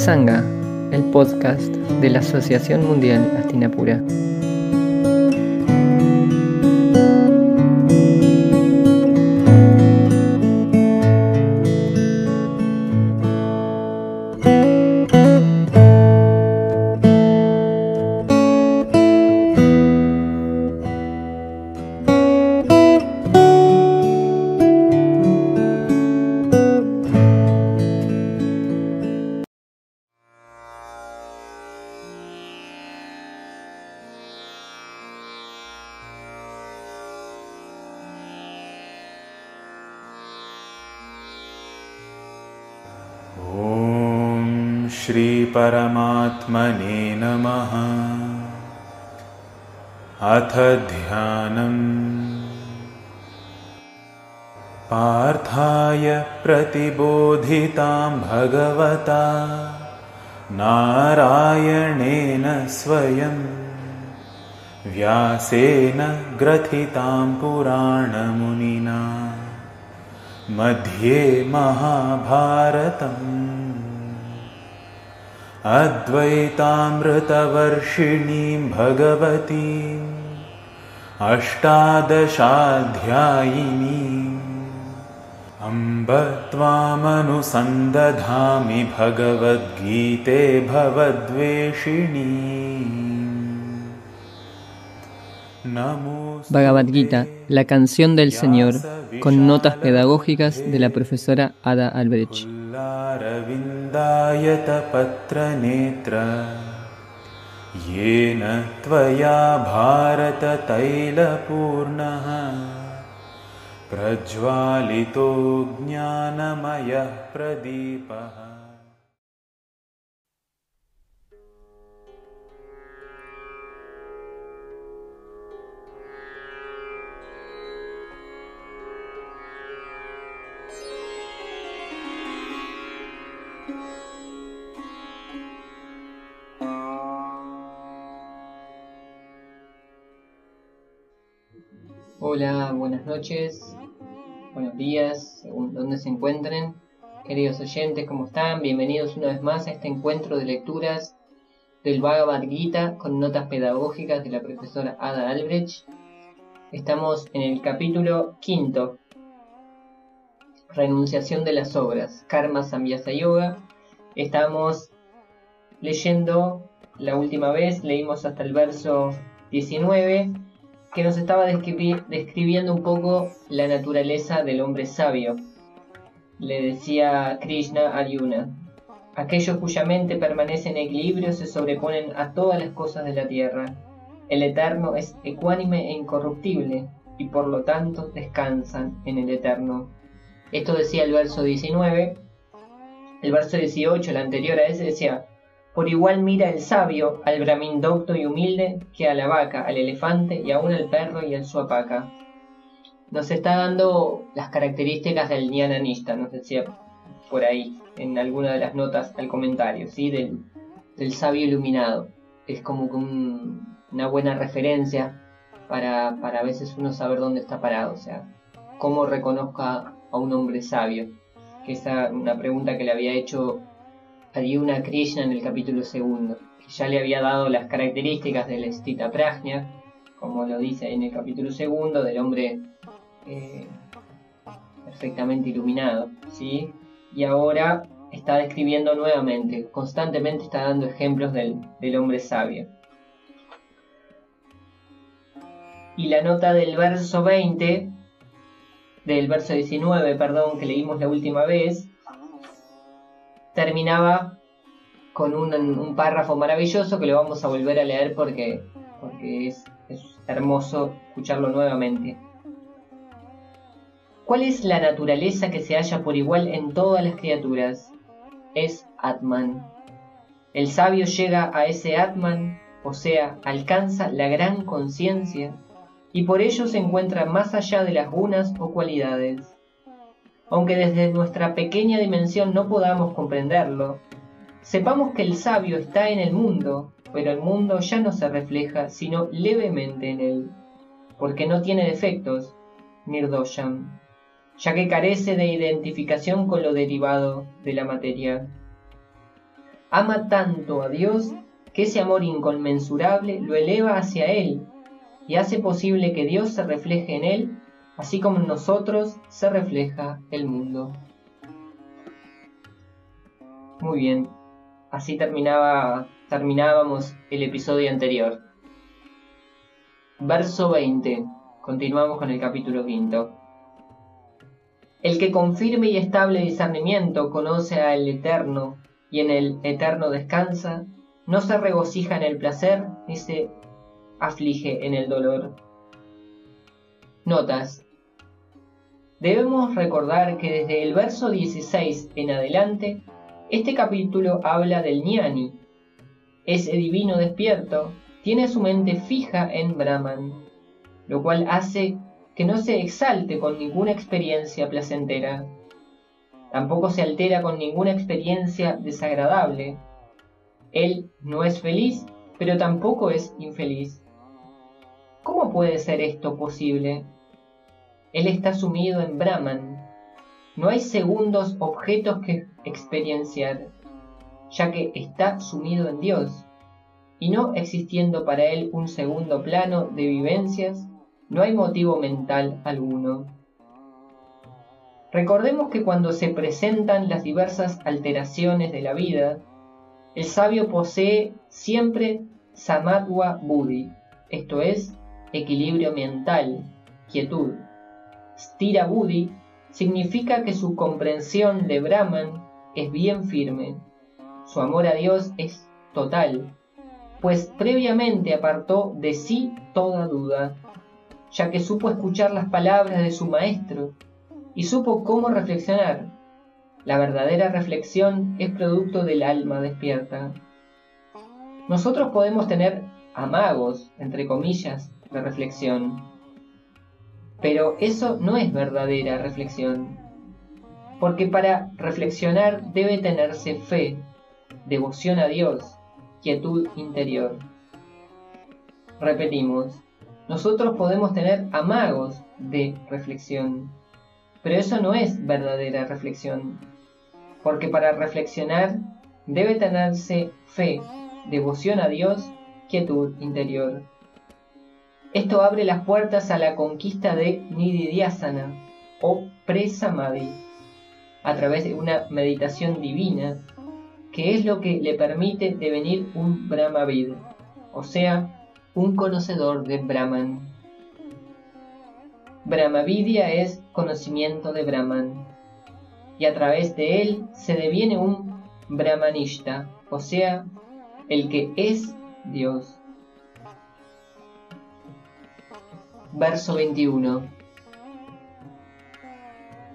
Satsanga, el podcast de la Asociación Mundial Astinapura. श्रीपरमात्मने नमः। अथ ध्यानम्। पार्थाय प्रतिबोधितां भगवता। नारायणेन स्वयं। व्यासेन ग्रथितां पुराणमुनिना। मध्ये महाभारतम् अद्वैतामृतवर्षिणीं भगवतीम् अष्टादशाध्यायिनीम् अम्ब त्वामनुसन्दधामि भगवद्गीते भवद्वेषिणी नमो Bhagavad Gita, la canción del Señor, con notas pedagógicas de la profesora Ada Albrecht. पुल्लारविन्दायतपत्रनेत्र येन त्वया भारततैलपूर्णः। प्रज्वालितो ज्ञानमयः प्रदीपः Hola, buenas noches, buenos días, según donde se encuentren. Queridos oyentes, ¿cómo están? Bienvenidos una vez más a este encuentro de lecturas del Bhagavad Gita con notas pedagógicas de la profesora Ada Albrecht. Estamos en el capítulo quinto, Renunciación de las obras, Karma Samyasa Yoga. Estamos leyendo, la última vez leímos hasta el verso 19 que nos estaba describi- describiendo un poco la naturaleza del hombre sabio. Le decía Krishna a Arjuna, aquellos cuya mente permanece en equilibrio se sobreponen a todas las cosas de la tierra. El Eterno es ecuánime e incorruptible y por lo tanto descansan en el Eterno. Esto decía el verso 19. El verso 18, el anterior a ese, decía, por igual mira el sabio al brahmin docto y humilde que a la vaca, al elefante y aún al perro y al suapaca. Nos está dando las características del Jnana Nishta, nos decía por ahí, en alguna de las notas al comentario, ¿sí? del, sabio iluminado. Es como una buena referencia para, para a veces uno saber dónde está parado, o sea, cómo reconozca a un hombre sabio. Que esa una pregunta que le había hecho Arjuna Krishna en el capítulo segundo, que ya le había dado las características del Stita Prajna, como lo dice en el capítulo segundo, del hombre eh, perfectamente iluminado, ¿sí? Y ahora está describiendo nuevamente, constantemente está dando ejemplos del, del hombre sabio. Y la nota del verso 20, del verso 19, perdón, que leímos la última vez, terminaba con un, párrafo maravilloso que lo vamos a volver a leer porque, porque es, es hermoso escucharlo nuevamente. ¿Cuál es la naturaleza que se halla por igual en todas las criaturas? Es Atman. El sabio llega a ese Atman, o sea, alcanza la gran conciencia, y por ello se encuentra más allá de las gunas o cualidades. Aunque desde nuestra pequeña dimensión no podamos comprenderlo, sepamos que el sabio está en el mundo, pero el mundo ya no se refleja sino levemente en él, porque no tiene defectos, Nirdosham, ya que carece de identificación con lo derivado de la materia. ama tanto a Dios que ese amor inconmensurable lo eleva hacia Él y hace posible que Dios se refleje en Él, así como en nosotros se refleja el mundo. Muy bien, así terminaba, terminábamos el episodio anterior. Verso 20. Continuamos con el capítulo quinto. El que con firme y estable discernimiento conoce al Eterno y en el Eterno descansa, no se regocija en el placer ni se aflige en el dolor. Notas. Debemos recordar que desde el verso 16 en adelante, este capítulo habla del ñani. Ese divino despierto tiene su mente fija en Brahman, lo cual hace que no se exalte con ninguna experiencia placentera. Tampoco se altera con ninguna experiencia desagradable. Él no es feliz, pero tampoco es infeliz. ¿Cómo puede ser esto posible? Él está sumido en Brahman. No hay segundos objetos que experienciar, ya que está sumido en Dios. Y no existiendo para él un segundo plano de vivencias, no hay motivo mental alguno. Recordemos que cuando se presentan las diversas alteraciones de la vida, el sabio posee siempre samatwa buddhi, esto es, equilibrio mental, quietud. Stira buddhi significa que su comprensión de Brahman es bien firme, su amor a Dios es total, pues previamente apartó de sí toda duda ya que supo escuchar las palabras de su maestro y supo cómo reflexionar. La verdadera reflexión es producto del alma despierta. Nosotros podemos tener amagos, entre comillas, de reflexión, pero eso no es verdadera reflexión, porque para reflexionar debe tenerse fe, devoción a Dios, quietud interior. Repetimos, nosotros podemos tener amagos de reflexión, pero eso no es verdadera reflexión, porque para reflexionar debe tenerse fe, devoción a Dios, quietud interior. Esto abre las puertas a la conquista de Nididhyasana o Presamadhi a través de una meditación divina que es lo que le permite devenir un Brahmavid, o sea, un conocedor de Brahman. Brahmavidya es conocimiento de Brahman, y a través de él se deviene un Brahmanishta, o sea, el que es Dios. Verso 21.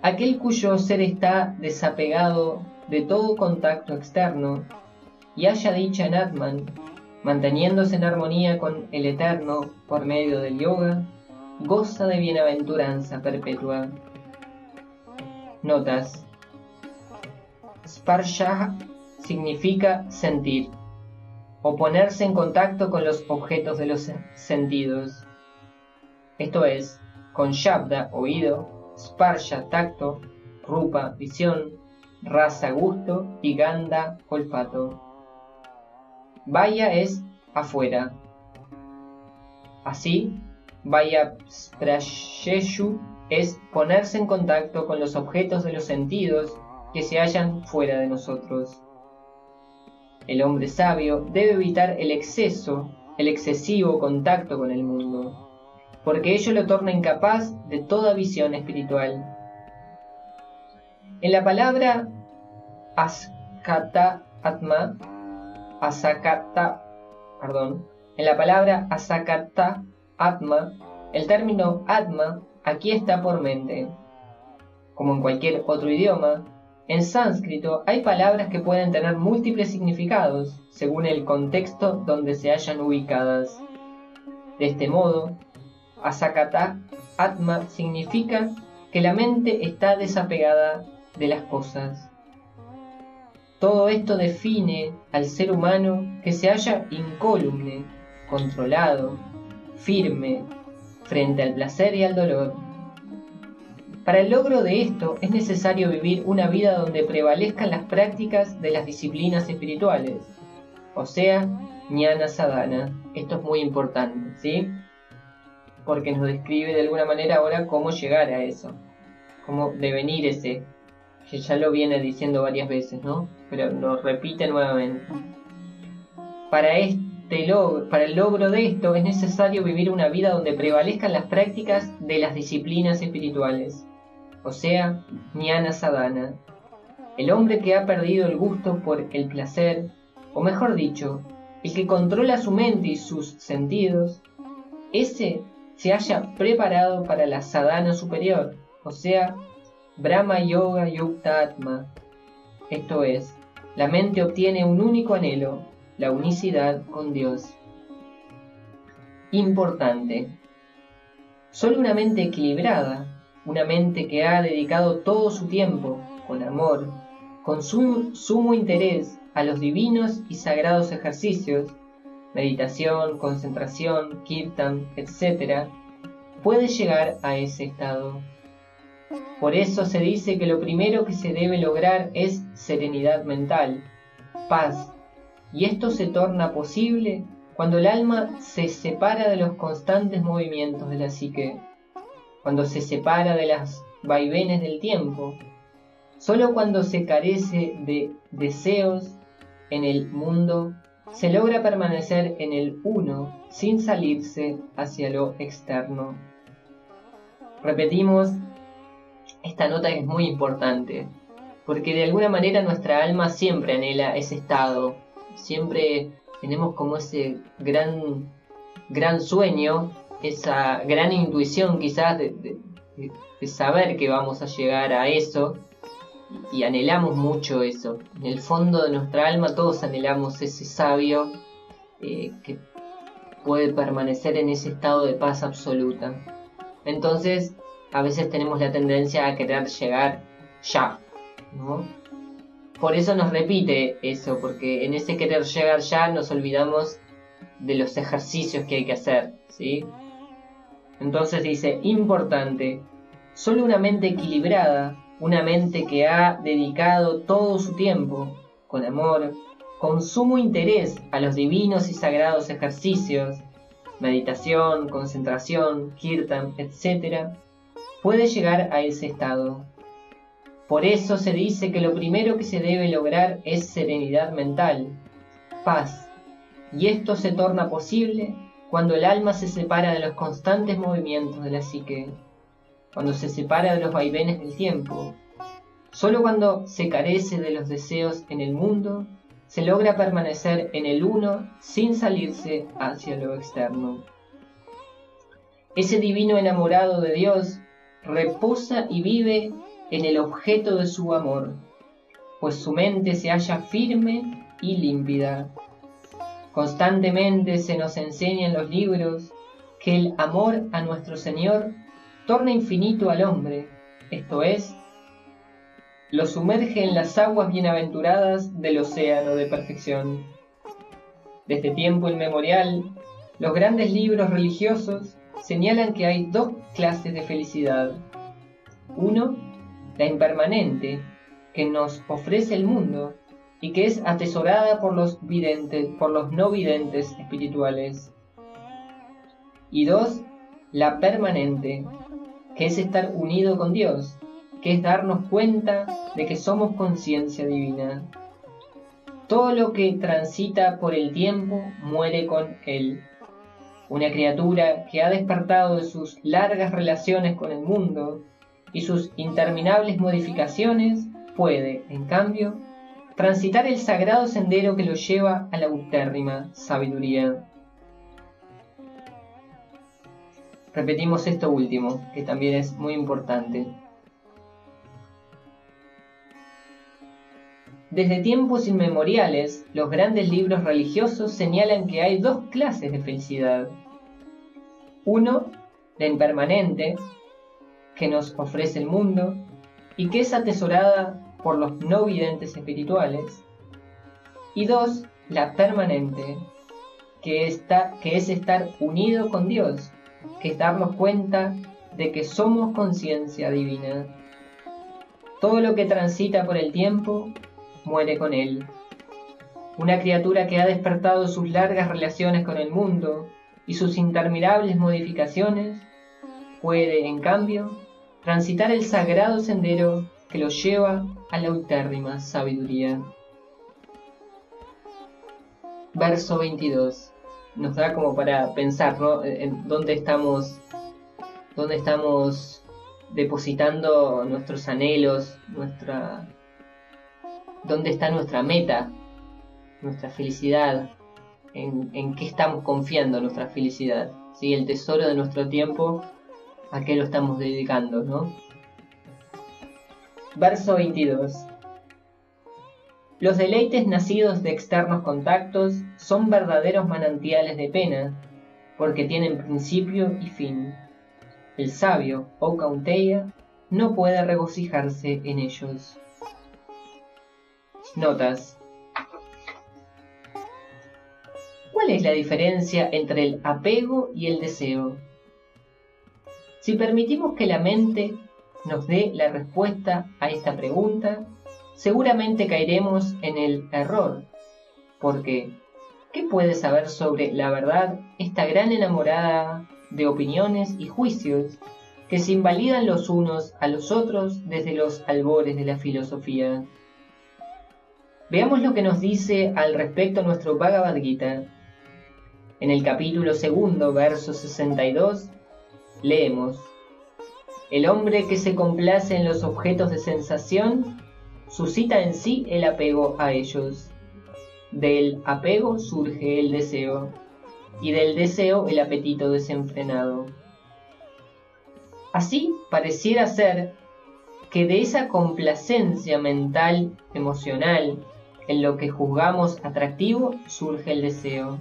Aquel cuyo ser está desapegado de todo contacto externo y haya dicha en Atman manteniéndose en armonía con el Eterno por medio del yoga, goza de bienaventuranza perpetua. Notas. Sparsha significa sentir, o ponerse en contacto con los objetos de los sentidos. Esto es, con Shabda, oído, Sparsha, tacto, Rupa, visión, Rasa, gusto y Ganda, olfato. Vaya es afuera. Así, Vaya Sprayeshu es ponerse en contacto con los objetos de los sentidos que se hallan fuera de nosotros. El hombre sabio debe evitar el exceso, el excesivo contacto con el mundo, porque ello lo torna incapaz de toda visión espiritual. En la palabra Askata Atma asakata, en la palabra asakata atma, el término atma aquí está por mente. Como en cualquier otro idioma, en sánscrito hay palabras que pueden tener múltiples significados según el contexto donde se hayan ubicadas. De este modo, asakata atma significa que la mente está desapegada de las cosas. Todo esto define al ser humano que se halla incólume, controlado, firme, frente al placer y al dolor. Para el logro de esto es necesario vivir una vida donde prevalezcan las prácticas de las disciplinas espirituales, o sea, ñana sadhana. Esto es muy importante, ¿sí? Porque nos describe de alguna manera ahora cómo llegar a eso, cómo devenir ese, que ya lo viene diciendo varias veces, ¿no? Pero lo repite nuevamente. Para este para el logro de esto es necesario vivir una vida donde prevalezcan las prácticas de las disciplinas espirituales, o sea, ñana sadhana. El hombre que ha perdido el gusto por el placer, o mejor dicho, el que controla su mente y sus sentidos, ese se haya preparado para la sadhana superior, o sea, Brahma Yoga Yukta Atma. Esto es, la mente obtiene un único anhelo, la unicidad con Dios. Importante. Solo una mente equilibrada, una mente que ha dedicado todo su tiempo, con amor, con sumo interés a los divinos y sagrados ejercicios, meditación, concentración, kirtan, etc., puede llegar a ese estado. Por eso se dice que lo primero que se debe lograr es serenidad mental, paz, y esto se torna posible cuando el alma se separa de los constantes movimientos de la psique, cuando se separa de las vaivenes del tiempo, solo cuando se carece de deseos en el mundo se logra permanecer en el uno sin salirse hacia lo externo. Repetimos, esta nota es muy importante, porque de alguna manera nuestra alma siempre anhela ese estado, siempre tenemos como ese gran, gran sueño, esa gran intuición quizás de, saber que vamos a llegar a eso y anhelamos mucho eso. En el fondo de nuestra alma todos anhelamos ese sabio eh, que puede permanecer en ese estado de paz absoluta. Entonces, a veces tenemos la tendencia a querer llegar ya, ¿no? Por eso nos repite eso, porque en ese querer llegar ya nos olvidamos de los ejercicios que hay que hacer, ¿sí? Entonces dice, importante, solo una mente equilibrada, una mente que ha dedicado todo su tiempo, con amor, con sumo interés a los divinos y sagrados ejercicios, meditación, concentración, kirtan, etc., puede llegar a ese estado. Por eso se dice que lo primero que se debe lograr es serenidad mental, paz, y esto se torna posible cuando el alma se separa de los constantes movimientos de la psique, cuando se separa de los vaivenes del tiempo. Solo cuando se carece de los deseos en el mundo, se logra permanecer en el uno sin salirse hacia lo externo. Ese divino enamorado de Dios reposa y vive en el objeto de su amor, pues su mente se halla firme y límpida. Constantemente se nos enseña en los libros que el amor a nuestro Señor torna infinito al hombre, esto es, lo sumerge en las aguas bienaventuradas del océano de perfección. Desde tiempo inmemorial, los grandes libros religiosos señalan que hay dos clases de felicidad. Uno, la impermanente que nos ofrece el mundo y que es atesorada por los videntes, por los no videntes espirituales. Y dos, la permanente, que es estar unido con Dios, que es darnos cuenta de que somos conciencia divina. Todo lo que transita por el tiempo muere con Él. Una criatura que ha despertado de sus largas relaciones con el mundo y sus interminables modificaciones, puede, en cambio, transitar el sagrado sendero que lo lleva a la autérrima sabiduría. Repetimos esto último, que también es muy importante. Desde tiempos inmemoriales, los grandes libros religiosos señalan que hay dos clases de felicidad. Uno, la impermanente, que nos ofrece el mundo y que es atesorada por los no videntes espirituales. Y dos, la permanente, que, está, que es estar unido con Dios, que es darnos cuenta de que somos conciencia divina. Todo lo que transita por el tiempo muere con él. Una criatura que ha despertado sus largas relaciones con el mundo y sus interminables modificaciones puede, en cambio, transitar el sagrado sendero que lo lleva a la ultérrima sabiduría. Verso 22. Nos da como para pensar, ¿no? En dónde estamos, dónde estamos depositando nuestros anhelos, nuestra, dónde está nuestra meta, nuestra felicidad, en, en qué estamos confiando nuestra felicidad, ¿sí? el tesoro de nuestro tiempo, a qué lo estamos dedicando, ¿no? Verso 22. Los deleites nacidos de externos contactos son verdaderos manantiales de pena, porque tienen principio y fin. El sabio, o Caunteya, no puede regocijarse en ellos. Notas. ¿Cuál es la diferencia entre el apego y el deseo? Si permitimos que la mente nos dé la respuesta a esta pregunta, seguramente caeremos en el error, porque ¿qué puede saber sobre la verdad esta gran enamorada de opiniones y juicios que se invalidan los unos a los otros desde los albores de la filosofía? Veamos lo que nos dice al respecto nuestro Bhagavad Gita. En el capítulo segundo, verso 62, leemos, El hombre que se complace en los objetos de sensación suscita en sí el apego a ellos. Del apego surge el deseo y del deseo el apetito desenfrenado. Así pareciera ser que de esa complacencia mental, emocional, en lo que juzgamos atractivo, surge el deseo.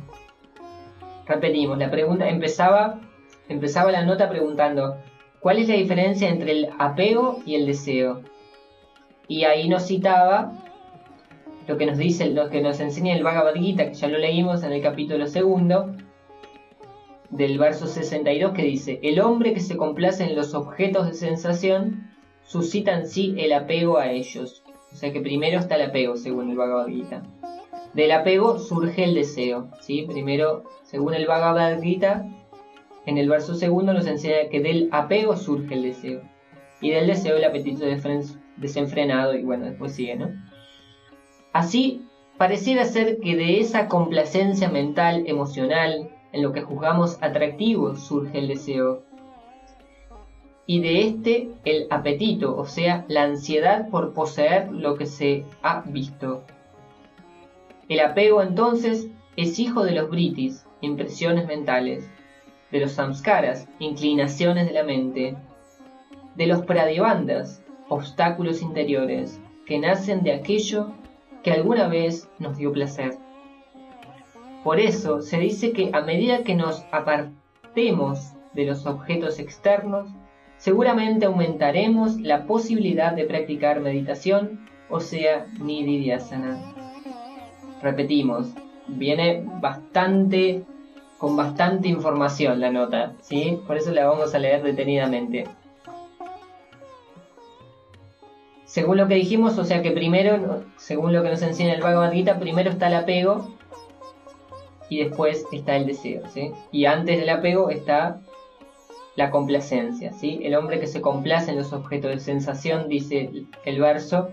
Repetimos, la pregunta empezaba, empezaba la nota preguntando, ¿cuál es la diferencia entre el apego y el deseo? Y ahí nos citaba lo que nos dice, lo que nos enseña el Bhagavad Gita, que ya lo leímos en el capítulo segundo, del verso 62, que dice, el hombre que se complace en los objetos de sensación suscita en sí el apego a ellos. O sea que primero está el apego, según el Bhagavad Gita. Del apego surge el deseo. ¿sí? Primero, según el Bhagavad Gita, en el verso segundo nos enseña que del apego surge el deseo. Y del deseo el apetito desenfrenado y bueno, después sigue, ¿no? Así, pareciera ser que de esa complacencia mental, emocional, en lo que juzgamos atractivo, surge el deseo. Y de este el apetito, o sea, la ansiedad por poseer lo que se ha visto. El apego entonces es hijo de los britis, impresiones mentales, de los samskaras, inclinaciones de la mente, de los pradivandhas, obstáculos interiores, que nacen de aquello que alguna vez nos dio placer. Por eso se dice que a medida que nos apartemos de los objetos externos, seguramente aumentaremos la posibilidad de practicar meditación, o sea, nididhyasana. Repetimos, viene bastante con bastante información la nota, ¿sí? Por eso la vamos a leer detenidamente. Según lo que dijimos, o sea que primero, según lo que nos enseña el Bhagavad Gita, primero está el apego y después está el deseo, ¿sí? Y antes del apego está la complacencia, ¿sí? El hombre que se complace en los objetos de sensación, dice el verso,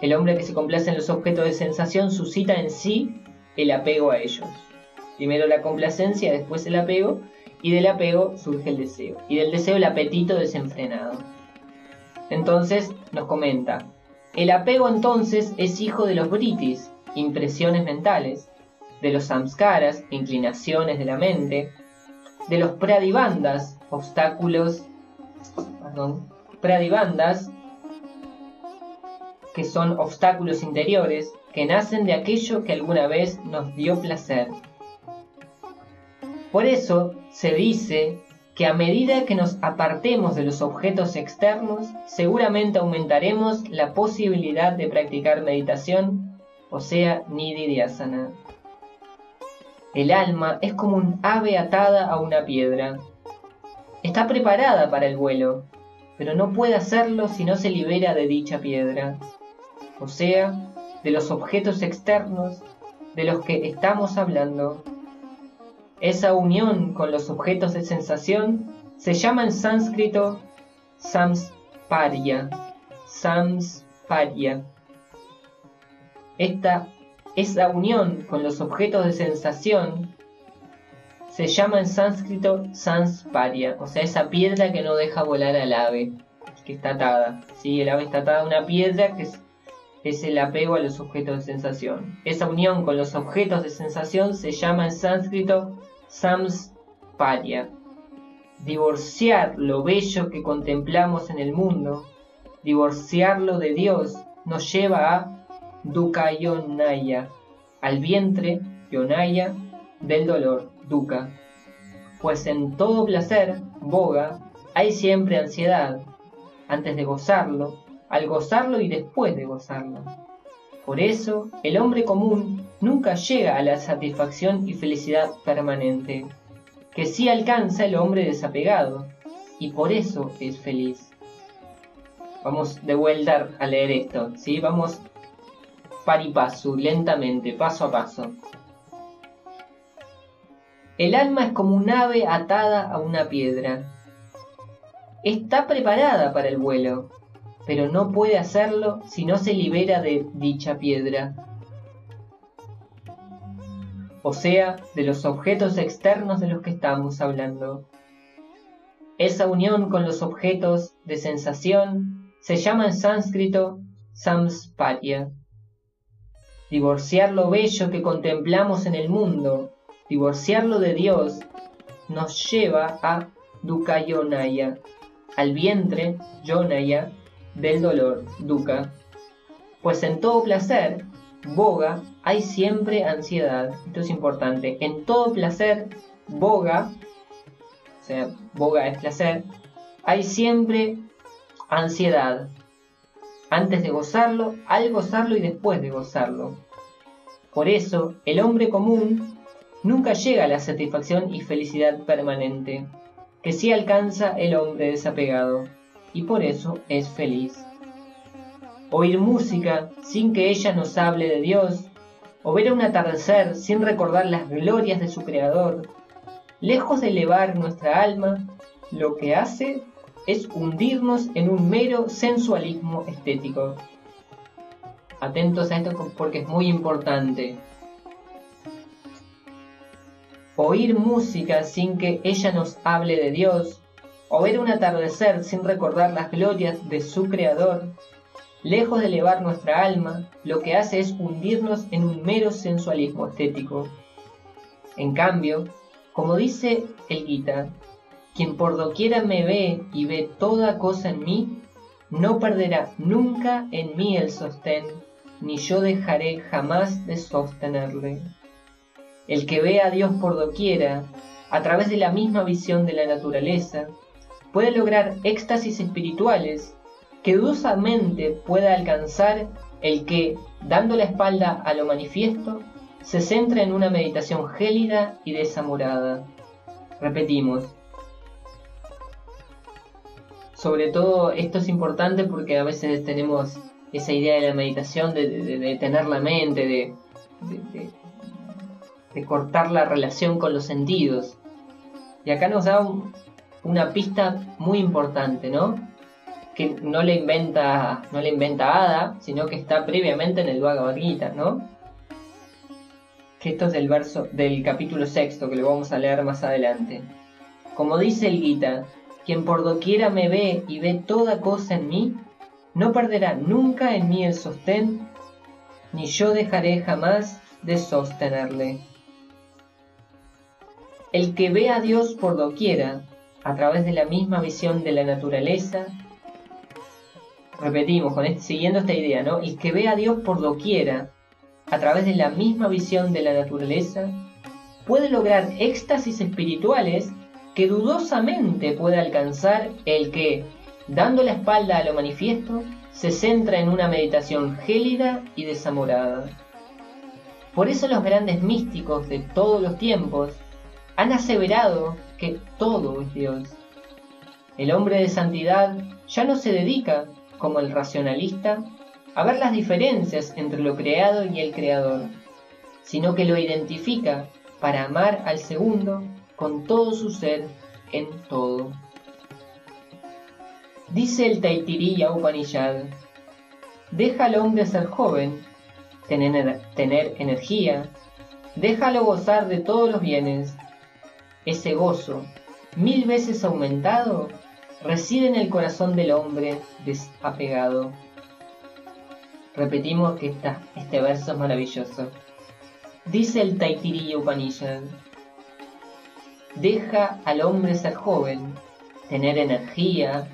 el hombre que se complace en los objetos de sensación suscita en sí el apego a ellos. Primero la complacencia, después el apego, y del apego surge el deseo, y del deseo el apetito desenfrenado. Entonces nos comenta, el apego entonces es hijo de los britis, impresiones mentales, de los samskaras, inclinaciones de la mente, de los pradivandas, obstáculos, perdón, pradivandas, que son obstáculos interiores, que nacen de aquello que alguna vez nos dio placer. Por eso se dice que a medida que nos apartemos de los objetos externos, seguramente aumentaremos la posibilidad de practicar meditación, o sea, nididhyasana. El alma es como un ave atada a una piedra. Está preparada para el vuelo, pero no puede hacerlo si no se libera de dicha piedra, o sea, de los objetos externos de los que estamos hablando. Esa unión con los objetos de sensación se llama en sánscrito samsparya. Samsparya. Esta, esa unión con los objetos de sensación se llama en sánscrito sansparya, o sea, esa piedra que no deja volar al ave, que está atada. ¿sí? El ave está atada a una piedra que es, es el apego a los objetos de sensación. Esa unión con los objetos de sensación se llama en sánscrito samsparya. Divorciar lo bello que contemplamos en el mundo, divorciarlo de Dios, nos lleva a Dukayonaya, al vientre, Yonaya, del dolor, Duka. Pues en todo placer, boga, hay siempre ansiedad, antes de gozarlo, al gozarlo y después de gozarlo. Por eso, el hombre común nunca llega a la satisfacción y felicidad permanente, que sí alcanza el hombre desapegado, y por eso es feliz. Vamos de vuelta a leer esto, ¿sí? Vamos paripasu, lentamente, paso a paso. El alma es como un ave atada a una piedra. Está preparada para el vuelo, pero no puede hacerlo si no se libera de dicha piedra. O sea, de los objetos externos de los que estamos hablando. Esa unión con los objetos de sensación se llama en sánscrito samsparya. Divorciar lo bello que contemplamos en el mundo divorciarlo de Dios nos lleva a Dukayonaya, al vientre, Yonaya, del dolor, Duka. Pues en todo placer, boga, hay siempre ansiedad. Esto es importante. En todo placer, boga, o sea, boga es placer, hay siempre ansiedad. Antes de gozarlo, al gozarlo y después de gozarlo. Por eso, el hombre común nunca llega a la satisfacción y felicidad permanente, que sí alcanza el hombre desapegado, y por eso es feliz. Oír música sin que ella nos hable de Dios, o ver un atardecer sin recordar las glorias de su Creador, lejos de elevar nuestra alma, lo que hace es hundirnos en un mero sensualismo estético. Atentos a esto porque es muy importante oír música sin que ella nos hable de Dios, o ver un atardecer sin recordar las glorias de su Creador, lejos de elevar nuestra alma, lo que hace es hundirnos en un mero sensualismo estético. En cambio, como dice el Gita, quien por doquiera me ve y ve toda cosa en mí, no perderá nunca en mí el sostén, ni yo dejaré jamás de sostenerle. El que ve a Dios por doquiera, a través de la misma visión de la naturaleza, puede lograr éxtasis espirituales que dudosamente pueda alcanzar el que, dando la espalda a lo manifiesto, se centra en una meditación gélida y desamorada. Repetimos. Sobre todo esto es importante porque a veces tenemos esa idea de la meditación de, tener la mente, de, de cortar la relación con los sentidos. Y acá nos da una pista muy importante, ¿no? Que no le inventa, no le inventa Ada, sino que está previamente en el Bhagavad Gita, ¿no? Que esto es del verso del capítulo sexto que lo vamos a leer más adelante. Como dice el Gita, quien por doquiera me ve y ve toda cosa en mí, no perderá nunca en mí el sostén, ni yo dejaré jamás de sostenerle. El que ve a Dios por doquiera, a través de la misma visión de la naturaleza, repetimos, con este, siguiendo esta idea, ¿no? El que ve a Dios por doquiera, a través de la misma visión de la naturaleza, puede lograr éxtasis espirituales que dudosamente puede alcanzar el que, dando la espalda a lo manifiesto, se centra en una meditación gélida y desamorada. Por eso los grandes místicos de todos los tiempos han aseverado que todo es Dios, El hombre de santidad ya no se dedica, como el racionalista, a ver las diferencias entre lo creado y el creador, sino que lo identifica para amar al segundo con todo su ser en todo. Dice el Taitiriya Upanishad, deja al hombre ser joven, tener, tener energía, déjalo gozar de todos los bienes. Ese gozo, mil veces aumentado, reside en el corazón del hombre desapegado. Repetimos que este verso es maravilloso. Dice el Taitiriya Upanishad, deja al hombre ser joven, tener energía,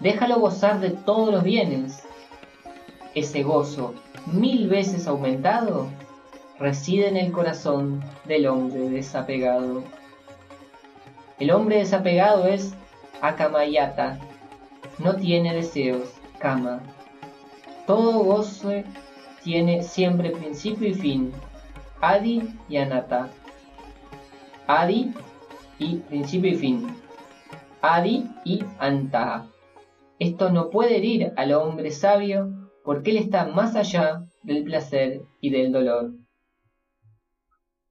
déjalo gozar de todos los bienes. Ese gozo, mil veces aumentado, reside en el corazón del hombre desapegado. El hombre desapegado es Akamayata, no tiene deseos, Kama. Todo gozo tiene siempre principio y fin, Adi y Anata. Adi y principio y fin. Adi y Anta. Esto no puede herir al hombre sabio porque él está más allá del placer y del dolor.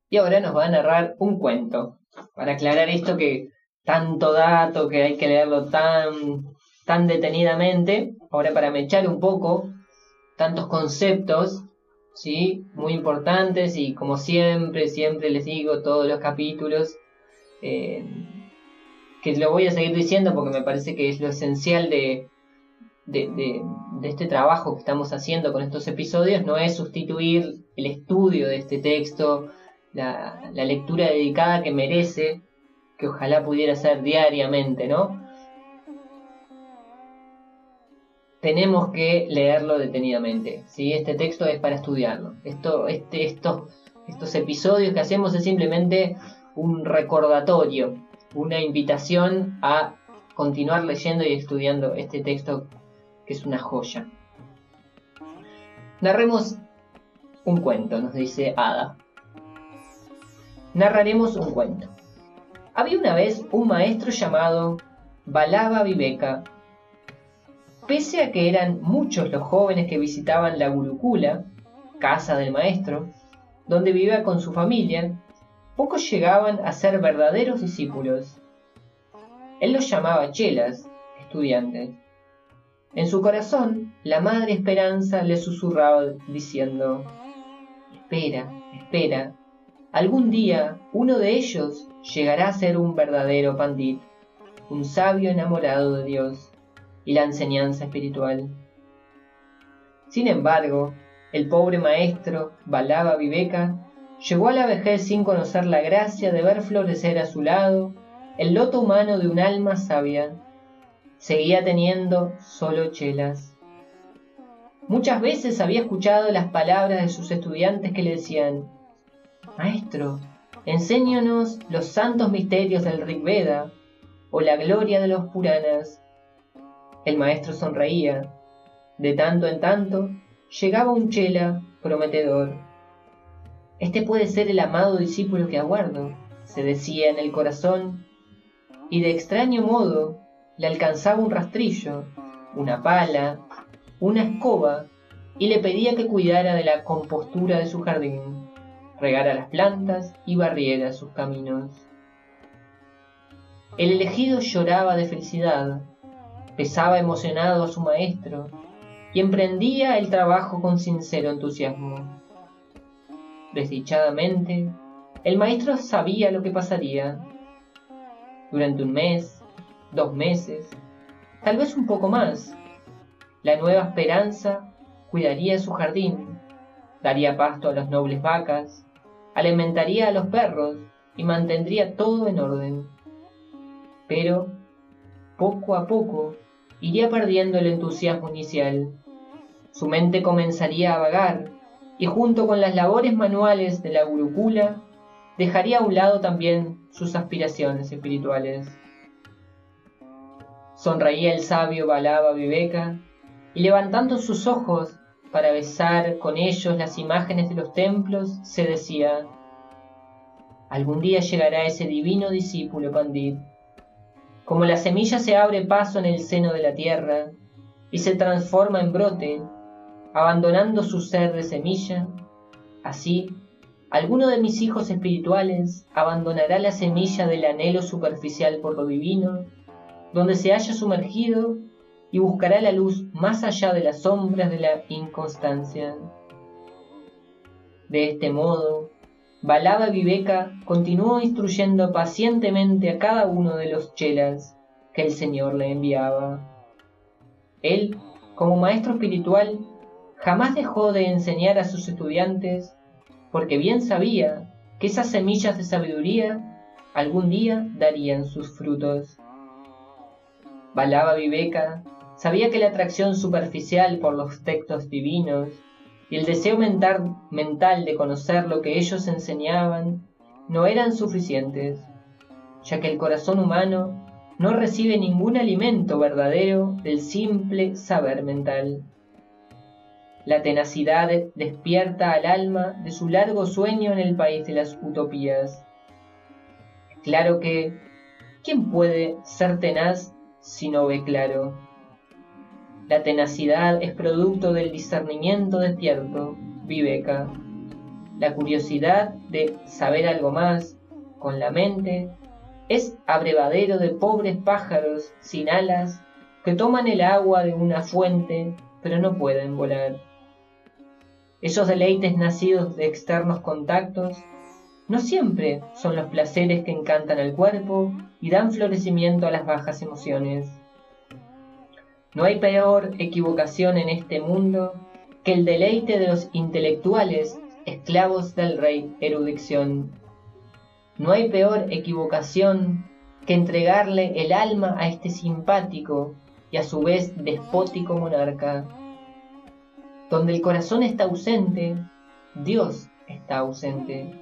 Y ahora nos va a narrar un cuento para aclarar esto que tanto dato que hay que leerlo tan tan detenidamente. Ahora para mechar un poco tantos conceptos ¿sí? Muy importantes y como siempre, siempre les digo, todos los capítulos, eh, que lo voy a seguir diciendo porque me parece que es lo esencial de, de, este trabajo que estamos haciendo con estos episodios, no es sustituir el estudio de este texto, la, la lectura dedicada que merece, que ojalá pudiera ser diariamente, ¿no? tenemos que leerlo detenidamente. ¿sí? Este texto es para estudiarlo. Esto, este, estos, estos episodios que hacemos es simplemente un recordatorio, una invitación a continuar leyendo y estudiando este texto que es una joya. Narremos un cuento, nos dice Ada. Narraremos un cuento. Había una vez un maestro llamado Balaba Viveka Pese a que eran muchos los jóvenes que visitaban la Gurukula, casa del maestro, donde vivía con su familia, pocos llegaban a ser verdaderos discípulos. Él los llamaba chelas, estudiantes. En su corazón, la madre Esperanza le susurraba diciendo, Espera, espera, algún día uno de ellos llegará a ser un verdadero pandit, un sabio enamorado de Dios y la enseñanza espiritual. Sin embargo, el pobre maestro, Balaba Viveka, llegó a la vejez sin conocer la gracia de ver florecer a su lado el loto humano de un alma sabia. Seguía teniendo solo chelas. Muchas veces había escuchado las palabras de sus estudiantes que le decían, Maestro, enséñanos los santos misterios del Rig Veda o la gloria de los Puranas. El maestro sonreía. De tanto en tanto llegaba un chela prometedor. Este puede ser el amado discípulo que aguardo, se decía en el corazón, y de extraño modo le alcanzaba un rastrillo, una pala, una escoba, y le pedía que cuidara de la compostura de su jardín, regara las plantas y barriera sus caminos. El elegido lloraba de felicidad, besaba emocionado a su maestro y emprendía el trabajo con sincero entusiasmo. Desdichadamente, el maestro sabía lo que pasaría. Durante un mes, dos meses, tal vez un poco más, la nueva esperanza cuidaría su jardín, daría pasto a las nobles vacas, alimentaría a los perros y mantendría todo en orden. Pero, poco a poco, iría perdiendo el entusiasmo inicial. Su mente comenzaría a vagar y junto con las labores manuales de la gurukula dejaría a un lado también sus aspiraciones espirituales. Sonreía el sabio Balaba Viveka y levantando sus ojos para besar con ellos las imágenes de los templos, se decía, algún día llegará ese divino discípulo Pandit. Como la semilla se abre paso en el seno de la tierra y se transforma en brote, abandonando su ser de semilla, así alguno de mis hijos espirituales abandonará la semilla del anhelo superficial por lo divino, donde se haya sumergido y buscará la luz más allá de las sombras de la inconstancia. De este modo, Balaba Viveka continuó instruyendo pacientemente a cada uno de los chelas que el Señor le enviaba. Él, como maestro espiritual, jamás dejó de enseñar a sus estudiantes porque bien sabía que esas semillas de sabiduría algún día darían sus frutos. Balaba Viveka sabía que la atracción superficial por los textos divinos y el deseo mental, de conocer lo que ellos enseñaban no eran suficientes, ya que el corazón humano no recibe ningún alimento verdadero del simple saber mental. La tenacidad despierta al alma de su largo sueño en el país de las utopías. Claro que, ¿quién puede ser tenaz si no ve claro? La tenacidad es producto del discernimiento despierto, Viveka. La curiosidad de saber algo más con la mente es abrevadero de pobres pájaros sin alas que toman el agua de una fuente pero no pueden volar. Esos deleites nacidos de externos contactos no siempre son los placeres que encantan al cuerpo y dan florecimiento a las bajas emociones. No hay peor equivocación en este mundo que el deleite de los intelectuales esclavos del rey erudición. No hay peor equivocación que entregarle el alma a este simpático y a su vez despótico monarca. Donde el corazón está ausente, Dios está ausente.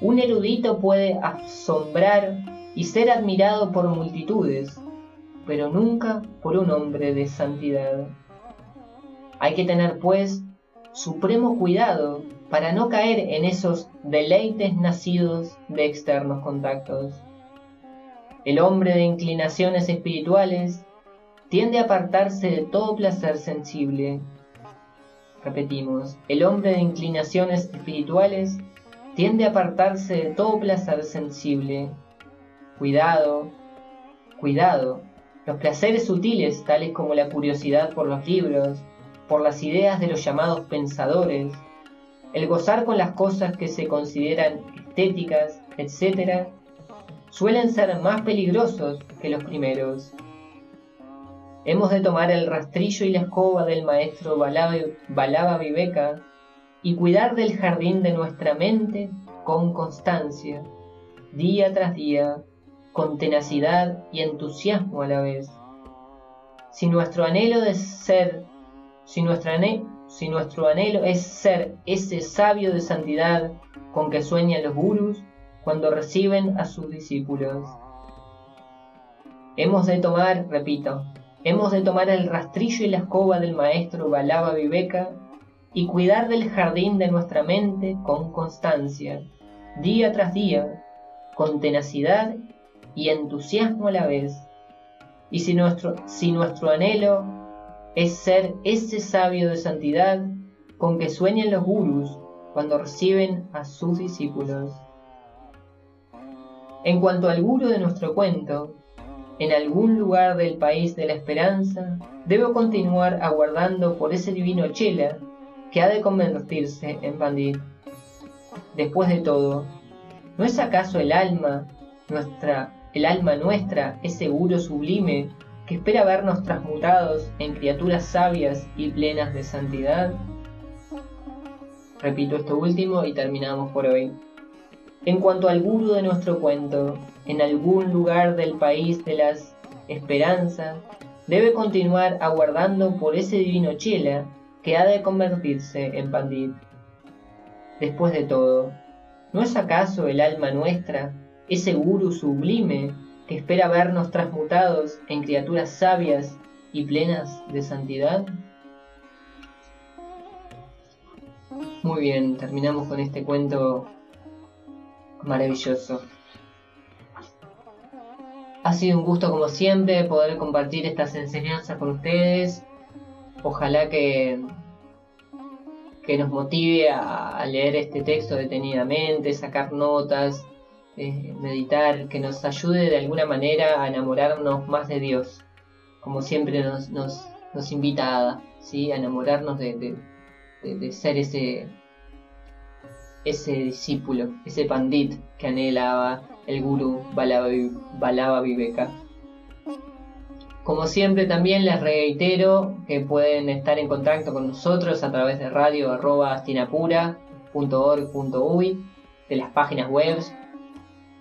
Un erudito puede asombrar y ser admirado por multitudes, pero nunca por un hombre de santidad. Hay que tener, pues, supremo cuidado para no caer en esos deleites nacidos de externos contactos. El hombre de inclinaciones espirituales tiende a apartarse de todo placer sensible. Repetimos, el hombre de inclinaciones espirituales tiende a apartarse de todo placer sensible. Cuidado, cuidado, los placeres sutiles, tales como la curiosidad por los libros, por las ideas de los llamados pensadores, el gozar con las cosas que se consideran estéticas, etc., suelen ser más peligrosos que los primeros. Hemos de tomar el rastrillo y la escoba del maestro Balaba Viveka y cuidar del jardín de nuestra mente con constancia, día tras día, con tenacidad y entusiasmo a la vez. Si nuestro anhelo de ser, si nuestro anhelo, si nuestro anhelo es ser ese sabio de santidad con que sueñan los gurus cuando reciben a sus discípulos. Hemos de tomar, repito, hemos de tomar el rastrillo y la escoba del maestro Balaba Viveka y cuidar del jardín de nuestra mente con constancia, día tras día, con tenacidad y entusiasmo a la vez. Y si nuestro, si nuestro anhelo es ser ese sabio de santidad con que sueñan los gurus cuando reciben a sus discípulos. En cuanto al guru de nuestro cuento, en algún lugar del país de la esperanza, debo continuar aguardando por ese divino Chela que ha de convertirse en Pandit. Después de todo, ¿no es acaso el alma, nuestra el alma nuestra es seguro sublime que espera vernos transmutados en criaturas sabias y plenas de santidad. Repito esto último y terminamos por hoy. En cuanto al guru de nuestro cuento, en algún lugar del país de las esperanzas, debe continuar aguardando por ese divino chela que ha de convertirse en pandit. Después de todo, ¿no es acaso el alma nuestra ese guru sublime que espera vernos transmutados en criaturas sabias y plenas de santidad? Muy bien, terminamos con este cuento maravilloso. Ha sido un gusto como siempre poder compartir estas enseñanzas con ustedes. Ojalá que, que nos motive a, leer este texto detenidamente, sacar notas, meditar, que nos ayude de alguna manera a enamorarnos más de Dios, como siempre nos, nos, nos invita ¿sí? a enamorarnos de, de, ser ese, ese discípulo, ese pandit que anhelaba el gurú Balaba Viveka. Como siempre también les reitero que pueden estar en contacto con nosotros a través de radio astinapura.org.uy, de las páginas web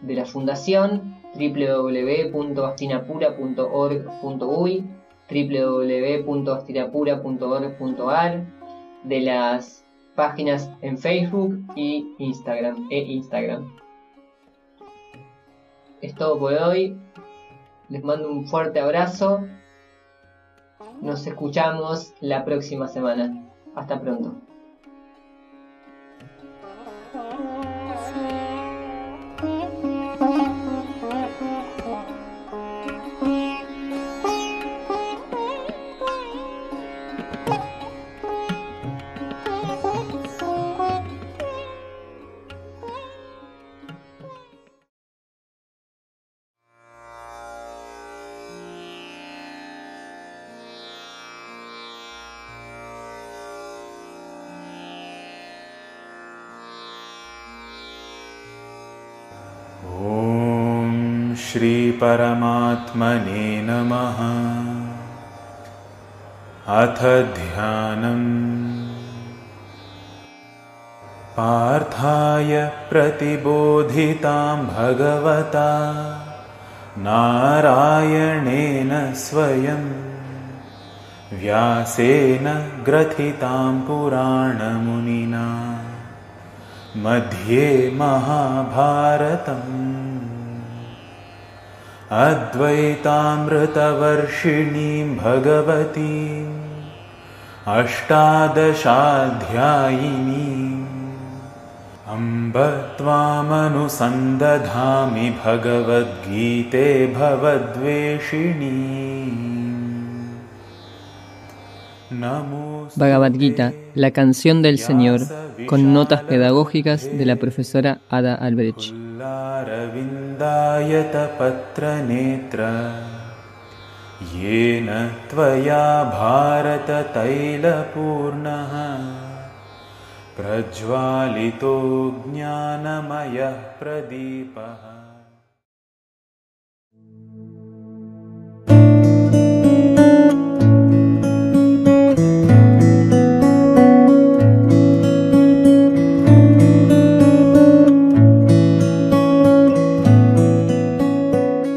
de la fundación www.astinapura.org.uy, www.astinapura.org.ar, de las páginas en Facebook y Instagram e Instagram. Es todo por hoy. Les mando un fuerte abrazo. Nos escuchamos la próxima semana. Hasta pronto. श्रीपरमात्मने नमः। अथ ध्यानम्। पार्थाय प्रतिबोधितां भगवता। नारायणेन स्वयं व्यासेन ग्रथितां पुराणमुनिना। मध्ये महाभारतम् अद्वैतामृतवर्षिणीं भगवतीम् अष्टादशाध्यायिनीम् अम्ब त्वामनुसन्दधामि भगवद्गीते भवद्वेषिणी Bhagavad Gita, la canción del Señor, con notas pedagógicas de la profesora Ada Albrecht. रविन्दायतपत्रनेत्र येन त्वया भारततैलपूर्णः। प्रज्वालितो ज्ञानमयः प्रदीपः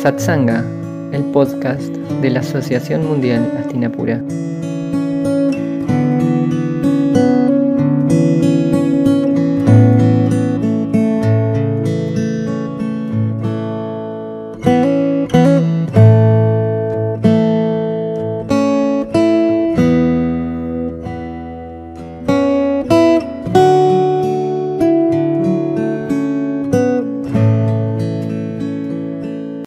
Satsanga, el podcast de la Asociación Mundial Astinapura.